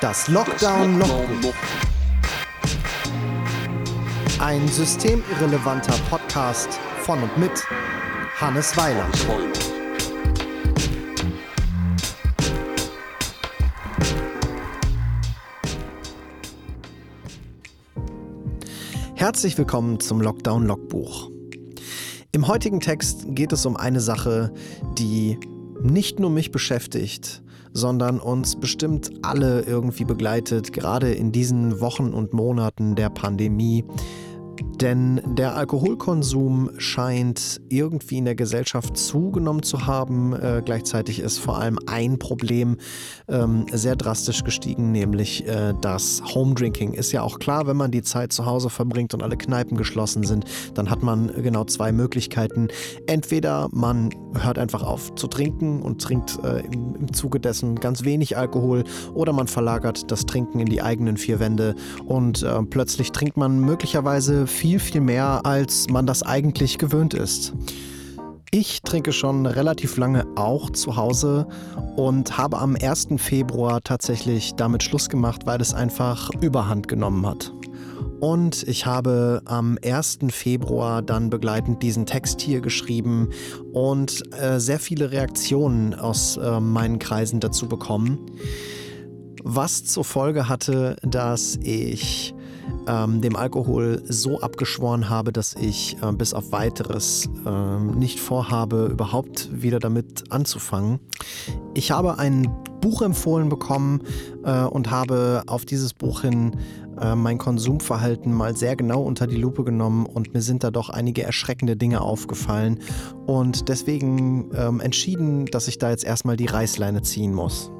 Das Lockdown-Logbuch. Ein systemirrelevanter Podcast von und mit Hannes Weiland. Herzlich willkommen zum Lockdown-Logbuch. Im heutigen Text geht es um eine Sache, die nicht nur mich beschäftigt, sondern uns bestimmt alle irgendwie begleitet, gerade in diesen Wochen und Monaten der Pandemie. Denn der Alkoholkonsum scheint irgendwie in der Gesellschaft zugenommen zu haben. Äh, gleichzeitig ist vor allem ein Problem ähm, sehr drastisch gestiegen, nämlich äh, das Home-Drinking. Ist ja auch klar, wenn man die Zeit zu Hause verbringt und alle Kneipen geschlossen sind, dann hat man genau zwei Möglichkeiten. Entweder man hört einfach auf zu trinken und trinkt äh, im, im Zuge dessen ganz wenig Alkohol oder man verlagert das Trinken in die eigenen vier Wände und äh, plötzlich trinkt man möglicherweise viel, viel mehr, als man das eigentlich gewöhnt ist. Ich trinke schon relativ lange auch zu Hause und habe am 1. Februar tatsächlich damit Schluss gemacht, weil es einfach überhand genommen hat. Und ich habe am 1. Februar dann begleitend diesen Text hier geschrieben und äh, sehr viele Reaktionen aus äh, meinen Kreisen dazu bekommen. Was zur Folge hatte, dass ich ähm, dem Alkohol so abgeschworen habe, dass ich äh, bis auf weiteres äh, nicht vorhabe, überhaupt wieder damit anzufangen. Ich habe ein Buch empfohlen bekommen äh, und habe auf dieses Buch hin äh, mein Konsumverhalten mal sehr genau unter die Lupe genommen und mir sind da doch einige erschreckende Dinge aufgefallen und deswegen ähm, entschieden, dass ich da jetzt erstmal die Reißleine ziehen muss.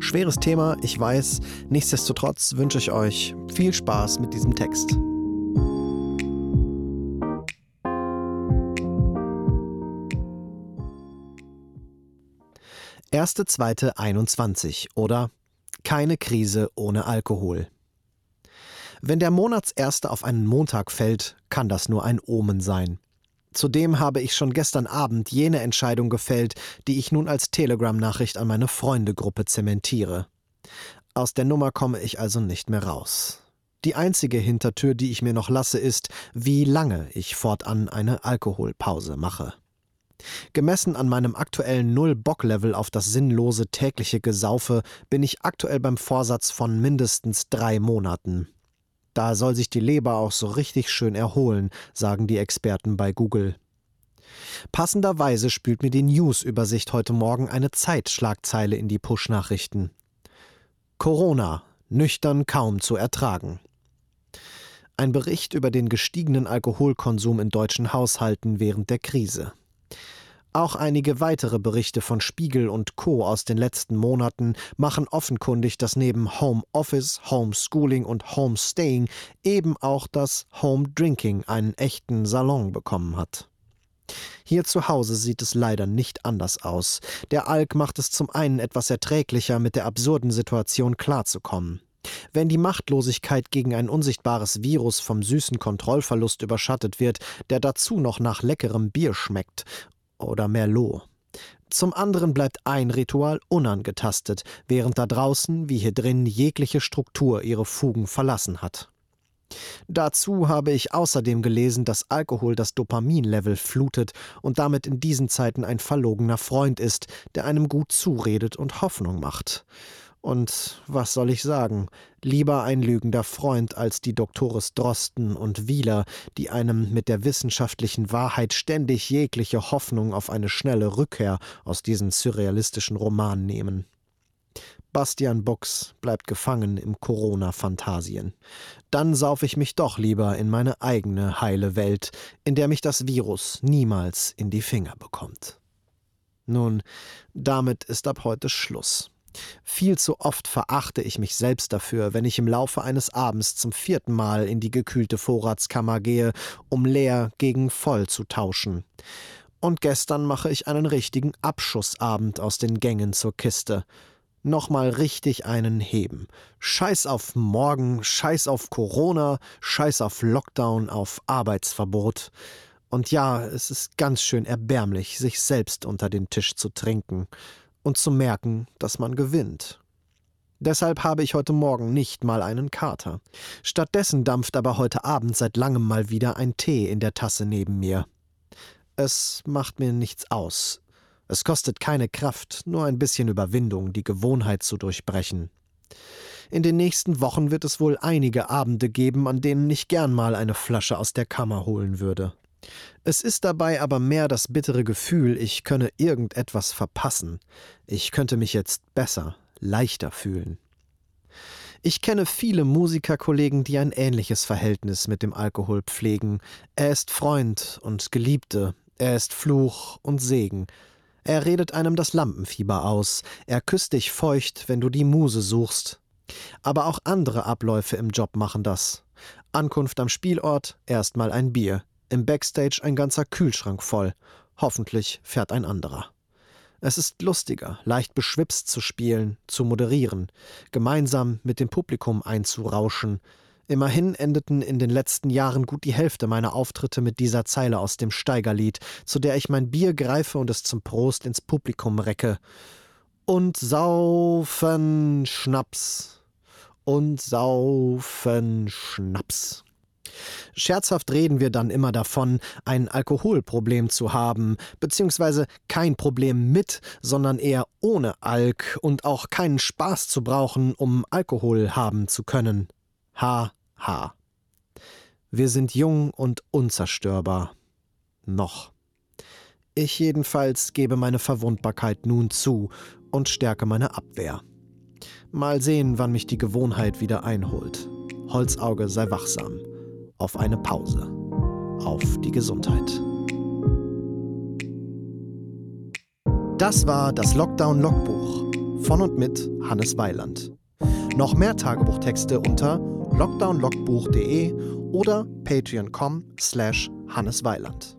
Schweres Thema, ich weiß. Nichtsdestotrotz wünsche ich euch viel Spaß mit diesem Text. Erste, zweite, 21 oder keine Krise ohne Alkohol. Wenn der Monatserste auf einen Montag fällt, kann das nur ein Omen sein. Zudem habe ich schon gestern Abend jene Entscheidung gefällt, die ich nun als Telegram-Nachricht an meine Freundegruppe zementiere. Aus der Nummer komme ich also nicht mehr raus. Die einzige Hintertür, die ich mir noch lasse, ist, wie lange ich fortan eine Alkoholpause mache. Gemessen an meinem aktuellen Null-Bock-Level auf das sinnlose tägliche Gesaufe bin ich aktuell beim Vorsatz von mindestens drei Monaten. Da soll sich die Leber auch so richtig schön erholen, sagen die Experten bei Google. Passenderweise spült mir die News-Übersicht heute Morgen eine Zeitschlagzeile in die Push-Nachrichten. Corona, nüchtern kaum zu ertragen. Ein Bericht über den gestiegenen Alkoholkonsum in deutschen Haushalten während der Krise. Auch einige weitere Berichte von Spiegel und Co. aus den letzten Monaten machen offenkundig, dass neben Homeoffice, Homeschooling und Homestaying eben auch das Home Drinking einen echten Salon bekommen hat. Hier zu Hause sieht es leider nicht anders aus. Der Alk macht es zum einen etwas erträglicher, mit der absurden Situation klarzukommen. Wenn die Machtlosigkeit gegen ein unsichtbares Virus vom süßen Kontrollverlust überschattet wird, der dazu noch nach leckerem Bier schmeckt oder Merlot. Zum anderen bleibt ein Ritual unangetastet, während da draußen wie hier drin jegliche Struktur ihre Fugen verlassen hat. Dazu habe ich außerdem gelesen, dass Alkohol das Dopaminlevel flutet und damit in diesen Zeiten ein verlogener Freund ist, der einem gut zuredet und Hoffnung macht. Und was soll ich sagen? Lieber ein lügender Freund als die Doktores Drosten und Wieler, die einem mit der wissenschaftlichen Wahrheit ständig jegliche Hoffnung auf eine schnelle Rückkehr aus diesen surrealistischen Romanen nehmen. Bastian Bux bleibt gefangen im Corona-Phantasien. Dann sauf ich mich doch lieber in meine eigene heile Welt, in der mich das Virus niemals in die Finger bekommt. Nun, damit ist ab heute Schluss. Viel zu oft verachte ich mich selbst dafür, wenn ich im Laufe eines Abends zum vierten Mal in die gekühlte Vorratskammer gehe, um leer gegen voll zu tauschen. Und gestern mache ich einen richtigen Abschussabend aus den Gängen zur Kiste. Nochmal richtig einen heben. Scheiß auf morgen, scheiß auf Corona, scheiß auf Lockdown, auf Arbeitsverbot. Und ja, es ist ganz schön erbärmlich, sich selbst unter den Tisch zu trinken und zu merken, dass man gewinnt. Deshalb habe ich heute Morgen nicht mal einen Kater. Stattdessen dampft aber heute Abend seit langem mal wieder ein Tee in der Tasse neben mir. Es macht mir nichts aus. Es kostet keine Kraft, nur ein bisschen Überwindung, die Gewohnheit zu durchbrechen. In den nächsten Wochen wird es wohl einige Abende geben, an denen ich gern mal eine Flasche aus der Kammer holen würde. Es ist dabei aber mehr das bittere Gefühl, ich könne irgendetwas verpassen. Ich könnte mich jetzt besser, leichter fühlen. Ich kenne viele Musikerkollegen, die ein ähnliches Verhältnis mit dem Alkohol pflegen. Er ist Freund und Geliebte, er ist Fluch und Segen. Er redet einem das Lampenfieber aus, er küsst dich feucht, wenn du die Muse suchst. Aber auch andere Abläufe im Job machen das. Ankunft am Spielort, erstmal ein Bier, im Backstage ein ganzer Kühlschrank voll. Hoffentlich fährt ein anderer. Es ist lustiger, leicht beschwipst zu spielen, zu moderieren, gemeinsam mit dem Publikum einzurauschen. Immerhin endeten in den letzten Jahren gut die Hälfte meiner Auftritte mit dieser Zeile aus dem Steigerlied, zu der ich mein Bier greife und es zum Prost ins Publikum recke. Und saufen Schnaps. Und saufen Schnaps. Scherzhaft reden wir dann immer davon, ein Alkoholproblem zu haben, beziehungsweise kein Problem mit, sondern eher ohne Alk und auch keinen Spaß zu brauchen, um Alkohol haben zu können. Ha, ha. Wir sind jung und unzerstörbar. Noch. Ich jedenfalls gebe meine Verwundbarkeit nun zu und stärke meine Abwehr. Mal sehen, wann mich die Gewohnheit wieder einholt. Holzauge sei wachsam auf eine Pause. Auf die Gesundheit. Das war das Lockdown-Logbuch von und mit Hannes Weiland. Noch mehr Tagebuchtexte unter lockdownlogbuch.de oder patreon.com slash Hannes Weiland.